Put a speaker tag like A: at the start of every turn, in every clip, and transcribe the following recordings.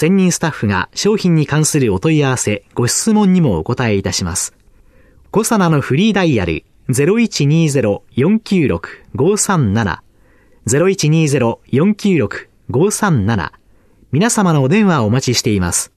A: 専任スタッフが商品に関するお問い合わせ、ご質問にもお答えいたします。コサナのフリーダイヤル0120-496-537 0120-496-537皆様のお電話をお待ちしています。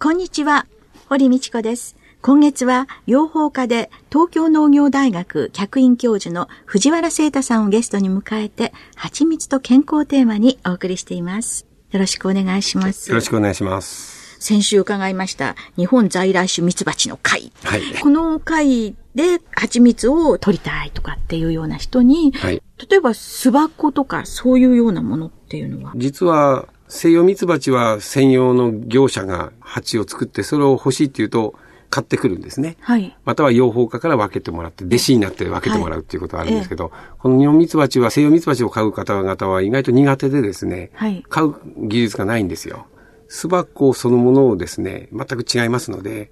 B: こんにちは、堀道子です。今月は養蜂家で東京農業大学客員教授の藤原聖太さんをゲストに迎えて、蜂蜜と健康テーマにお送りしています。よろしくお願いします。
C: よろしくお願いします。
B: 先週伺いました日本在来種蜜蜂の会。はい、この会で蜂蜜を取りたいとかっていうような人に、はい、例えば巣箱とかそういうようなものっていうのは？
C: 実は西洋蜜蜂は専用の業者が蜂を作ってそれを欲しいっていうと買ってくるんですね。はい。または養蜂家から分けてもらって、弟子になって分けてもらうっていうことがあるんですけど、はい、この日本蜜蜂は西洋蜜蜂を飼う方々は意外と苦手でですね、はい、飼う技術がないんですよ。巣箱そのものをですね、全く違いますので、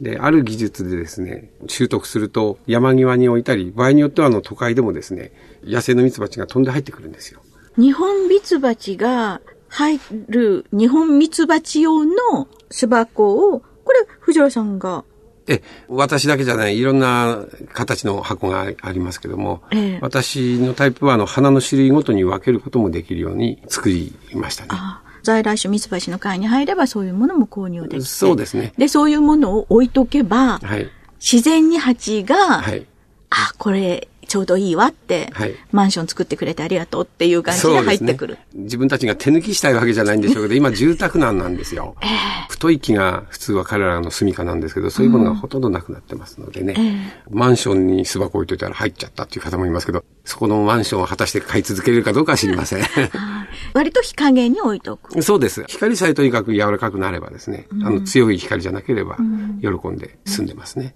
C: で、ある技術でですね、習得すると山際に置いたり、場合によってはあの都会でもですね、野生の蜜蜂が飛んで入ってくるんですよ。
B: 日本蜜蜂が入る日本蜜蜂用の巣箱をこれ、藤原さんが？
C: え、私だけじゃない、いろんな形の箱がありますけども、ええ、私のタイプはあの花の種類ごとに分けることもできるように作りましたね。
B: 在来種ミツバチの会に入ればそういうものも購入できて。
C: そうですね。
B: で、そういうものを置いとけば、はい、自然に蜂が、はい、あ、これちょうどいいわって、はい、マンション作ってくれてありがとうっていう感じで入ってくる、ね。
C: 自分たちが手抜きしたいわけじゃないんでしょうけど、今 住宅難なんですよ。えー、太い木が普通は彼らの住処なんですけど、そういうものがほとんどなくなってますのでね、うんえー、マンションに巣箱置いといたら入っちゃったっていう方もいますけど、そこのマンションを果たして買い続けるかどうかは知りません。
B: 割と日陰に置いとく。
C: そうです。光さえとにかく柔らかくなればですね、うん、あの強い光じゃなければ喜んで住んでますね。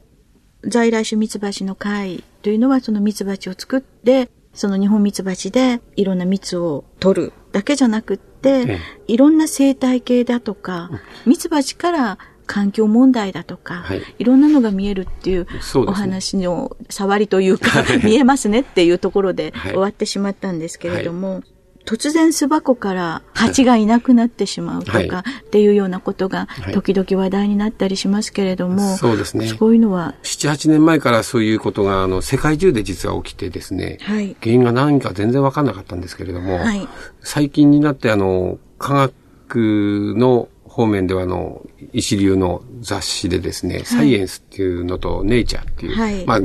B: 在来種蜜蜂の会というのはその蜜蜂を作って、その日本蜜蜂でいろんな蜜を取るだけじゃなくって、ええ、いろんな生態系だとか、蜜蜂から環境問題だとか、はい、いろんなのが見えるっていうお話の触りというか、見えますねっていうところで終わってしまったんですけれども、はい突然巣箱から蜂がいなくなってしまうとか、っていうようなことが時々話題になったりしますけれども、はい、
C: そうですね。
B: そういうのは
C: ？7、8年前からそういうことが、あの、世界中で実は起きてですね、はい、原因が何か全然わかんなかったんですけれども、はい、最近になって、あの、科学の方面では、あの、一流の雑誌でですね、サイエンスっていうのと、ネイチャーっていう、まあ、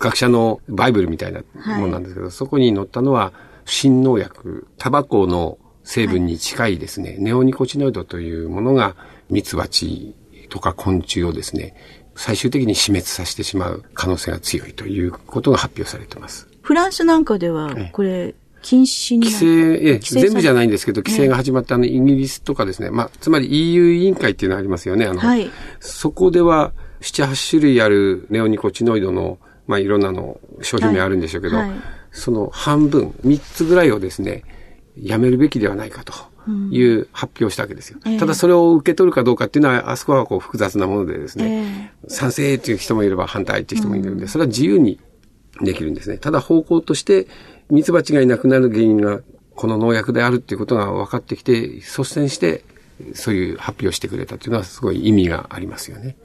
C: 学者のバイブルみたいなものなんですけど、そこに載ったのは、新農薬、タバコの成分に近いですね、はい、ネオニコチノイドというものがミツバチとか昆虫をですね、最終的に死滅させてしまう可能性が強いということが発表されています。
B: フランスなんかでは、これ、禁止に
C: 規制、え全部じゃないんですけど、規制が始まったあの、イギリスとかですね、まあ、つまり EU 委員会っていうのがありますよね。あの、はい、そこでは、7、8種類あるネオニコチノイドの、まあ、いろんなの商品名あるんでしょうけど、はいはいその半分、3つぐらいをですね、やめるべきではないかという発表をしたわけですよ。うん、ただそれを受け取るかどうかっていうのは、あそこはこう複雑なものでですね、えー、賛成っていう人もいれば反対っていう人もいるんで、それは自由にできるんですね。ただ方向として、ミツバチがいなくなる原因がこの農薬であるっていうことが分かってきて、率先して、そういう発表してくれたっていうのはすごい意味がありますよね。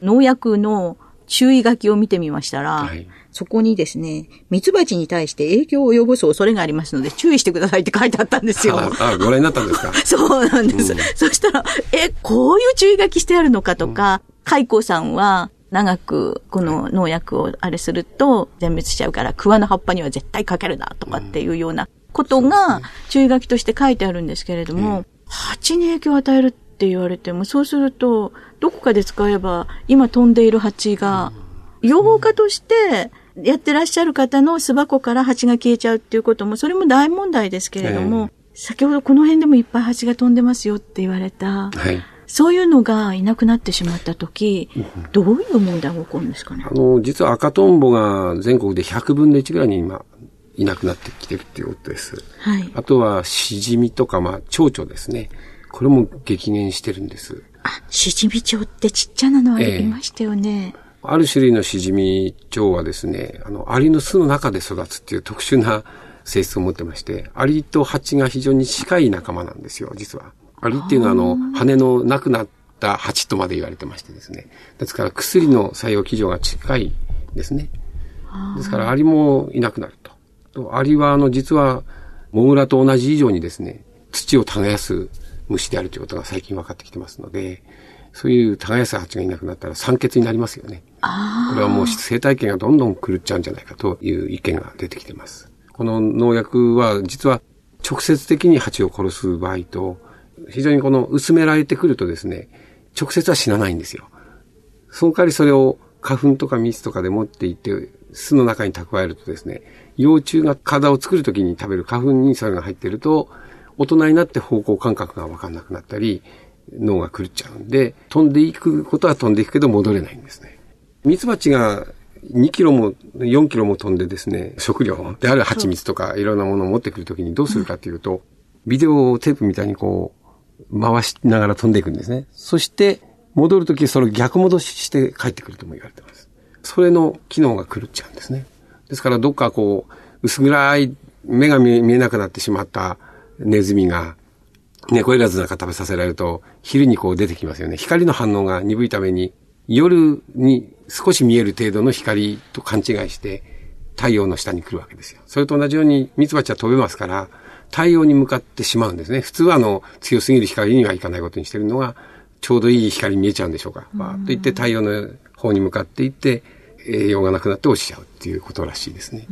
B: 農薬の注意書きを見てみましたら、はい、そこにですね、ミツバチに対して影響を及ぼす恐れがありますので、注意してくださいって書いてあったんですよ。
C: ああ、ご覧になったんですか？
B: そうなんです。うん、そしたら、え、こういう注意書きしてあるのかとか、うん、蚕さんは、長くこの農薬をあれすると全滅しちゃうから、桑の葉っぱには絶対かけるなとかっていうようなことが注意書きとして書いてあるんですけれども、蜂に影響を与えるって言われても、そうすると、どこかで使えば、今飛んでいる蜂が、養蜂家としてやってらっしゃる方の巣箱から蜂が消えちゃうっていうことも、それも大問題ですけれども、先ほどこの辺でもいっぱい蜂が飛んでますよって言われた。はいそういうのがいなくなってしまったとき、どういう問題が起こるんですかね？
C: あの、実は赤トンボが全国で100分の1ぐらいに今、いなくなってきてるっていうことです。はい。あとは、シジミとか、まあ、蝶々ですね。これも激減してるんです。
B: あ、シジミ蝶ってちっちゃなのありましたよね。
C: えー、ある種類のシジミ蝶はですね、あの、アリの巣の中で育つっていう特殊な性質を持ってまして、アリとハチが非常に近い仲間なんですよ、実は。アリっていうのは、あの、羽のなくなった蜂とまで言われてましてですね。ですから、薬の採用基準が近いですね。ですから、アリもいなくなると。とアリは、あの、実は、モグラと同じ以上にですね、土を耕す虫であるということが最近分かってきてますので、そういう耕す蜂がいなくなったら酸欠になりますよね。これはもう生態系がどんどん狂っちゃうんじゃないかという意見が出てきてます。この農薬は実は直接的に蜂を殺す場合と、非常にこの薄められてくるとですね、直接は死なないんですよ。その代わりそれを花粉とか蜜とかで持っていって、巣の中に蓄えるとですね、幼虫が体を作るときに食べる花粉にそれが入っていると、大人になって方向感覚がわかんなくなったり、脳が狂っちゃうんで、飛んでいくことは飛んでいくけど戻れないんですね。ミツバチが2キロも4キロも飛んでですね、食料である蜂蜜とかいろんなものを持ってくるときにどうするかっていうと、ビデオテープみたいにこう、回しながら飛んでいくんですね。そして、戻るときそれを逆戻しして帰ってくるとも言われてます。それの機能が狂っちゃうんですね。ですからどっかこう、薄暗い目が見えなくなってしまったネズミが、猫いらずなんか食べさせられると、昼にこう出てきますよね。光の反応が鈍いために、夜に少し見える程度の光と勘違いして、太陽の下に来るわけですよ。それと同じように、ミツバチは飛べますから、太陽に向かってしまうんですね。普通はあの、強すぎる光にはいかないことにしてるのが、ちょうどいい光に見えちゃうんでしょうか。バーッといって太陽の方に向かっていって、栄養がなくなって落ちちゃうっていうことらしいですね。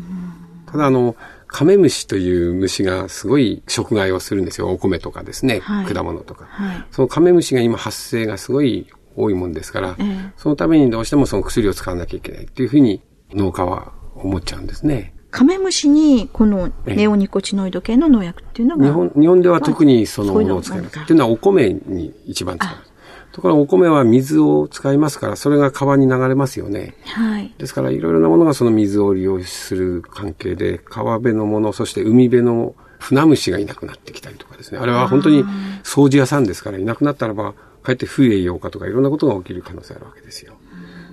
C: ただあの、カメムシという虫がすごい食害をするんですよ。お米とかですね。はい、果物とか、はい、そのカメムシが今発生がすごい多いもんですから、えー、そのためにどうしてもその薬を使わなきゃいけないっていうふうに農家は思っちゃうんですね。
B: カメムシにこのネオニコチノイド系の農薬っていうのが、
C: 日本日本では特にそのものを使います。っていうのはお米に一番使います。ところがお米は水を使いますから、それが川に流れますよね。はい。ですから、いろいろなものがその水を利用する関係で、川辺のもの、そして海辺の船虫がいなくなってきたりとかですね。あれは本当に掃除屋さんですから、いなくなったらば、かえって風栄養化とかいろんなことが起きる可能性あるわけですよ。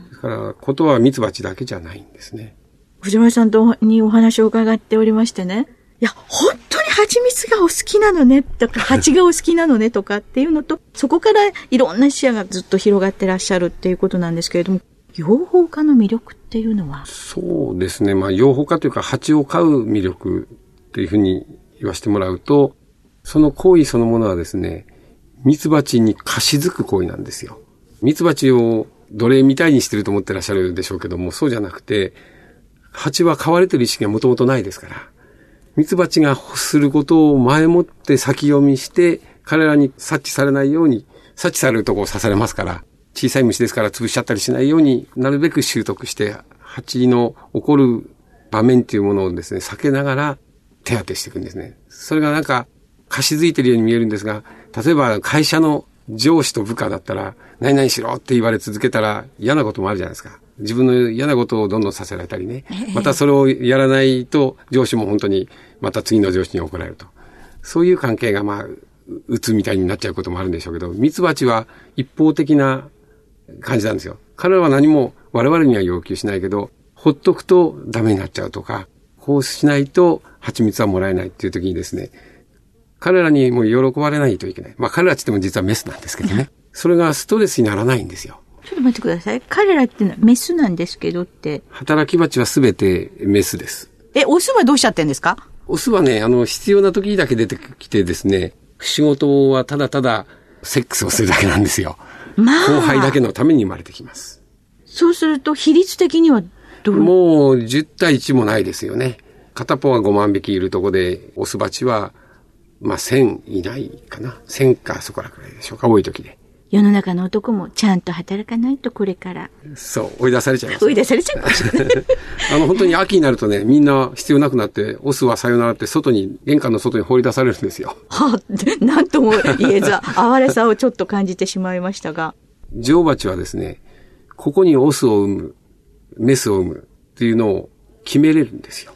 C: ですから、ことは蜜蜂だけじゃないんですね。
B: 藤原さんとにお話を伺っておりましてね。いや、本蜂蜜がお好きなのねとか、蜂がお好きなのねとかっていうのと、そこからいろんな視野がずっと広がってらっしゃるっていうことなんですけれども、養蜂家の魅力っていうのは？
C: そうですね。まあ、養蜂家というか、蜂を飼う魅力っていうふうに言わせてもらうと、その行為そのものはですね、蜜蜂に貸し付く行為なんですよ。蜜蜂を奴隷みたいにしてると思ってらっしゃるでしょうけども、そうじゃなくて、蜂は飼われてる意識がもともとないですから、ミツバチが欲することを前もって先読みして、彼らに察知されないように、察知されるとこを刺されますから、小さい虫ですから潰しちゃったりしないようになるべく習得して、蜂の起こる場面っていうものをですね、避けながら手当てしていくんですね。それがなんか、貸し付いてるように見えるんですが、例えば会社の上司と部下だったら、何々しろって言われ続けたら嫌なこともあるじゃないですか。自分の嫌なことをどんどんさせられたりね。またそれをやらないと上司も本当にまた次の上司に怒られると。そういう関係がまあ、うつみたいになっちゃうこともあるんでしょうけど、ミツバチは一方的な感じなんですよ。彼らは何も我々には要求しないけど、ほっとくとダメになっちゃうとか、こうしないと蜂蜜はもらえないっていう時にですね、彼らにも喜ばれないといけない。まあ彼らって言っても実はメスなんですけどね。それがストレスにならないんですよ。
B: ちょっと待ってください。彼らってのはメスなんですけどって。
C: 働き蜂はすべてメスです。
B: え、オスはどうしちゃってんですか？
C: オスはね、あの、必要な時だけ出てきてですね、仕事はただただセックスをするだけなんですよ。まあ、後輩だけのために生まれてきます。
B: そうすると比率的にはどう？
C: もう10対1もないですよね。片方は5万匹いるとこで、オスバチは、まあ1000いないかな。1000かそこらくらいでしょうか、多い時で。
B: 世の中の男もちゃんと働かないとこれから。
C: そう、追い出されちゃいます。
B: 追い出されちゃうかもしれない。
C: あの、本当に秋になるとね、みんな必要なくなって、オスはさよならって外に、玄関の外に放り出されるんですよ。
B: はあ、なんとも言えず、哀れさをちょっと感じてしまいましたが。
C: 女王蜂はですね、ここにオスを産む、メスを産むっていうのを決めれるんですよ。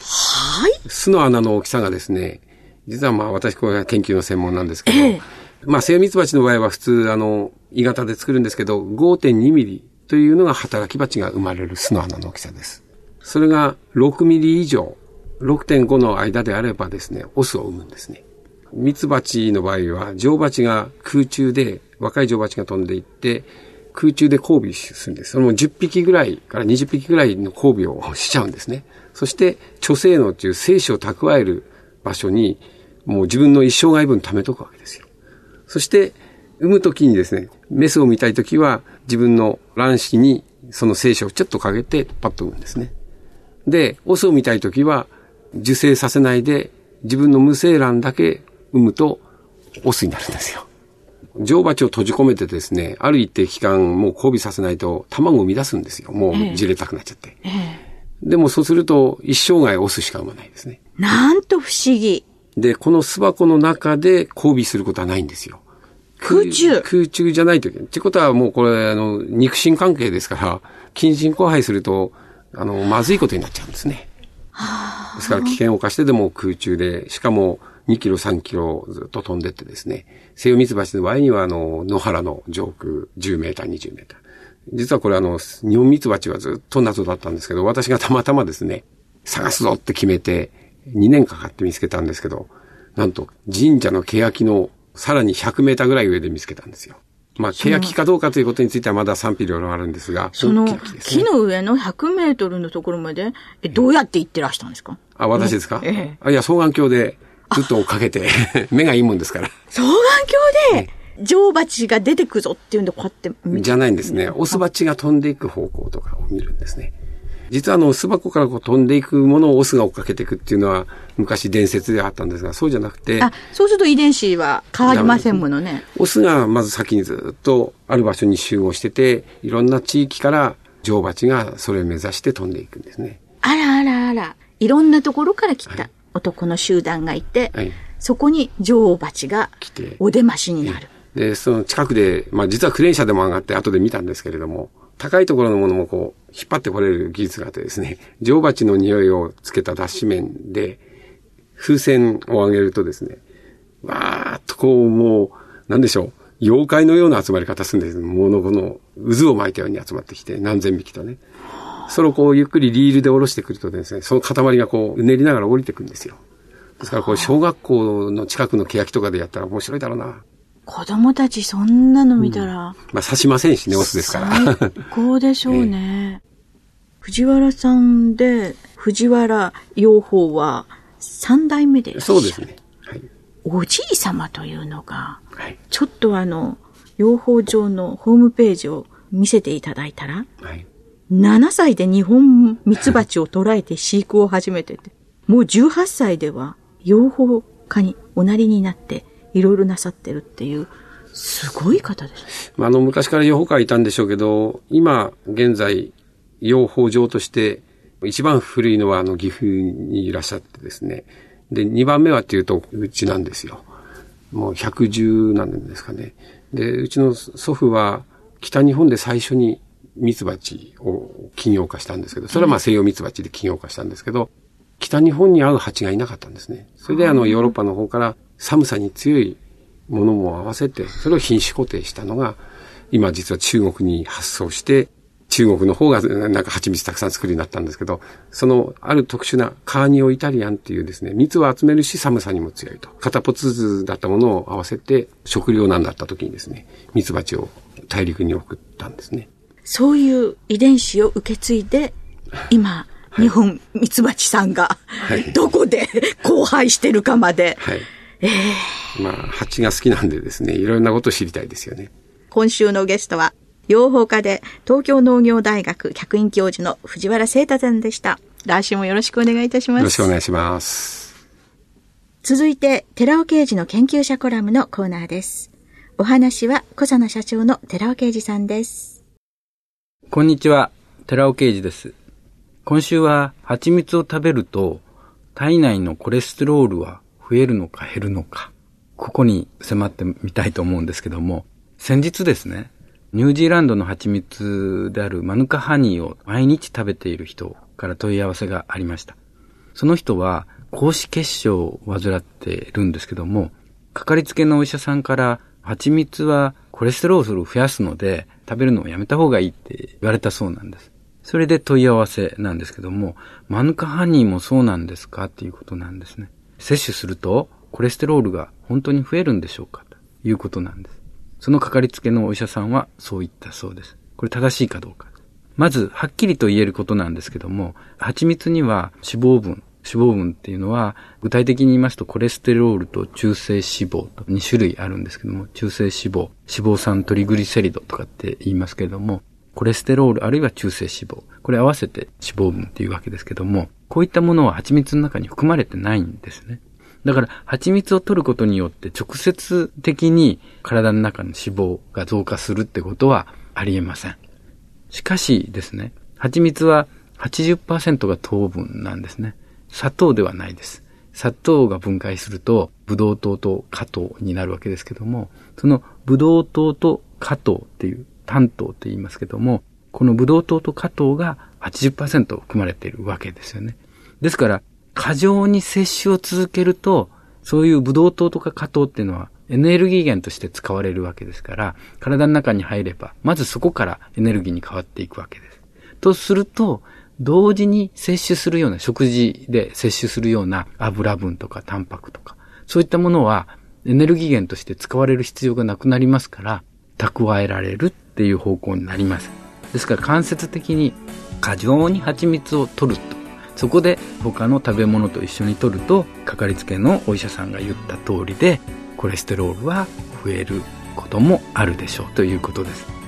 B: はい。
C: 巣の穴の大きさがですね、実はまあ私これが研究の専門なんですけど、ええまあ、セイミツバチの場合は普通、あの、鋳型で作るんですけど、5.2ミリというのが働き蜂が生まれる巣の穴の大きさです。それが6ミリ以上、6.5の間であればですね、オスを産むんですね。ミツバチの場合は、女王蜂が空中で、若い女王蜂が飛んでいって、空中で交尾するんです。その10匹ぐらいから20匹ぐらいの交尾をしちゃうんですね。そして、貯精能という精子を蓄える場所に、もう自分の一生涯分貯めとくわけですよ。そして、産むときにですね、メスを見たいときは、自分の卵子にその精子をちょっとかけて、パッと産むんですね。で、オスを見たいときは、受精させないで、自分の無精卵だけ産むと、オスになるんですよ。女王蜂を閉じ込めてですね、ある一定期間もう交尾させないと卵を生み出すんですよ。もうじれたくなっちゃって。ええ、でもそうすると一生涯オスしか産まないですね。
B: なんと不思議。
C: で、この巣箱の中で交尾することはないんですよ。
B: 空中
C: 空中じゃないといけない。ってことはもうこれ、あの、肉親関係ですから、近親交配すると、あの、まずいことになっちゃうんですね。ですから危険を冒してでも空中で、しかも2キロ3キロずっと飛んでってですね、セイヨミツバチの場合には、あの、野原の上空10メーター、20メーター。実はこれあの、日本ミツバチはずっと謎だったんですけど、私がたまたまですね、探すぞって決めて、2年かかって見つけたんですけど、なんと神社の欅のさらに100メーターぐらい上で見つけたんですよ。まあ、欅かどうかということについてはまだ賛否両論あるんですが、
B: その、木の上の100メートルのところまで、え、どうやって行ってらしたんですか？
C: あ、私ですか、ええ、あいや、双眼鏡でずっと追っかけて、目がいいもんですから。
B: 双眼鏡で、女王蜂が出てくぞっていうんでこうやって
C: じゃないんですね。オスバチが飛んでいく方向とかを見るんですね。実はあの、巣箱からこう飛んでいくものをオスが追っかけていくっていうのは、昔伝説であったんですが、そうじゃなくて。あ、
B: そうすると遺伝子は変わりませんものね。
C: オスがまず先にずっとある場所に集合してて、いろんな地域から女王蜂がそれを目指して飛んでいくんですね。
B: あらあらあら。いろんなところから来た男の集団がいて、はい、そこに女王蜂がお出ましになる。
C: で、その近くで、まあ実はクレーン車でも上がって後で見たんですけれども、高いところのものもこう、引っ張ってこれる技術があってですね、女王蜂の匂いをつけた脱脂面で、風船を上げるとですね、わーっとこう、もう、なんでしょう、妖怪のような集まり方するんです。ものこの渦を巻いたように集まってきて、何千匹とね。それをこう、ゆっくりリールで下ろしてくるとですね、その塊がこう、うねりながら降りてくるんですよ。ですからこう、小学校の近くの欅とかでやったら面白いだろうな。
B: 子供たちそんなの見たら。うん、
C: まあ刺しませんしね、オスですから。
B: 最高でしょうね。ええ、藤原さんで、藤原養蜂は三代目で
C: そうですね。
B: はい、おじい様というのが、はい、ちょっとあの、養蜂場のホームページを見せていただいたら、はい、7歳で日本ミツバチを捉えて飼育を始めてて、もう18歳では養蜂家におなりになって、いろいろなさってるっていう、すごい方です。
C: まあ、あの、昔から養蜂家いたんでしょうけど、今、現在、養蜂場として、一番古いのは、あの、岐阜にいらっしゃってですね。で、二番目はっていうと、うちなんですよ。もう110何年ですかね。で、うちの祖父は、北日本で最初にミツバチを企業化したんですけど、それはまあ西洋ミツバチで企業化したんですけど、北日本に合う蜂がいなかったんですね。それであのヨーロッパの方から寒さに強いものも合わせて、それを品種固定したのが、今実は中国に発送して、中国の方がなんか蜂蜜たくさん作るようになったんですけど、そのある特殊なカーニオイタリアンっていうですね、蜜を集めるし寒さにも強いと。片ポツズだったものを合わせて食料難だった時にですね、蜜蜂を大陸に送ったんですね。
B: そういう遺伝子を受け継いで、今、日本ミツバチさんが、どこで交配してるかまで。
C: はい。ええー、まあ、蜂が好きなんでですね、いろんなことを知りたいですよね。
B: 今週のゲストは、養蜂家で東京農業大学客員教授の藤原聖太さんでした。来週もよろしくお願いいたします。よ
C: ろしくお願いします。
B: 続いて、寺尾刑事の研究者コラムのコーナーです。お話は小佐野社長の寺尾啓二さんです。
D: こんにちは、寺尾啓二です。今週は蜂蜜を食べると体内のコレステロールは増えるのか減るのか、ここに迫ってみたいと思うんですけども、先日ですね、ニュージーランドの蜂蜜であるマヌカハニーを毎日食べている人から問い合わせがありました。その人は、高脂血症を患っているんですけども、かかりつけのお医者さんから蜂蜜はコレステロールを増やすので食べるのをやめた方がいいって言われたそうなんです。それで問い合わせなんですけども、マヌカハニーもそうなんですかっていうことなんですね。摂取するとコレステロールが本当に増えるんでしょうか？ということなんです。そのかかりつけのお医者さんはそう言ったそうです。これ正しいかどうか。まず、はっきりと言えることなんですけども、蜂蜜には脂肪分、脂肪分っていうのは、具体的に言いますと、コレステロールと中性脂肪と2種類あるんですけども、中性脂肪、脂肪酸トリグリセリドとかって言いますけども、コレステロールあるいは中性脂肪、これ合わせて脂肪分っていうわけですけども、こういったものは蜂蜜の中に含まれてないんですね。だから、蜂蜜を取ることによって直接的に体の中の脂肪が増加するってことはありえません。しかしですね、蜂蜜は80%が糖分なんですね。砂糖ではないです。砂糖が分解すると、ブドウ糖と果糖になるわけですけども、そのブドウ糖と果糖っていう、単糖って言いますけども、このブドウ糖と果糖が80%含まれているわけですよね。ですから、過剰に摂取を続けると、そういうブドウ糖とか果糖っていうのはエネルギー源として使われるわけですから、体の中に入れば、まずそこからエネルギーに変わっていくわけです。とすると、同時に摂取するような、食事で摂取するような油分とかタンパクとか、そういったものはエネルギー源として使われる必要がなくなりますから、蓄えられるっていう方向になります。ですから間接的に過剰に蜂蜜を取ると。そこで他の食べ物と一緒に取ると、かかりつけのお医者さんが言った通りで、コレステロールは増えることもあるでしょうということです。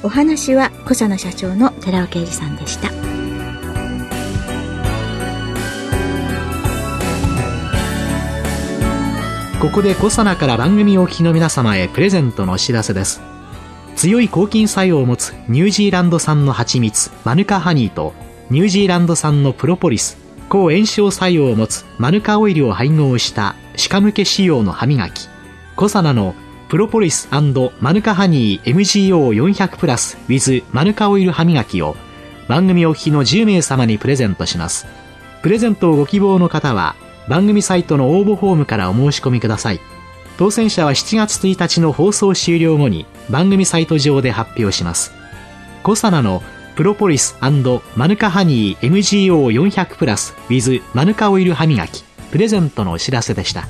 B: お話は小佐野社長の寺尾啓二さんでした
A: ここで小佐野から番組お聞きの皆様へプレゼントのお知らせです強い抗菌作用を持つニュージーランド産の蜂蜜マヌカハニーとニュージーランド産のプロポリス抗炎症作用を持つマヌカオイルを配合した歯科向け仕様の歯磨き小佐野のプロポリスマヌカハニー MGO400 プラス with マヌカオイル歯磨きを番組お聞きの10名様にプレゼントします。プレゼントをご希望の方は番組サイトの応募フォームからお申し込みください。当選者は7月1日の放送終了後に番組サイト上で発表します。コサナのプロポリスマヌカハニー MGO400 プラス with マヌカオイル歯磨きプレゼントのお知らせでした。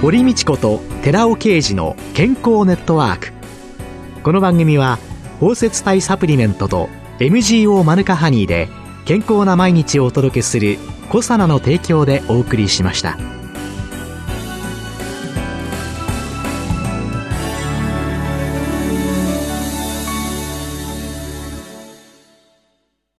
A: 堀道子と寺尾啓二の健康ネットワークこの番組は包摂体サプリメントと MGO マヌカハニーで健康な毎日をお届けするコサナの提供でお送りしました。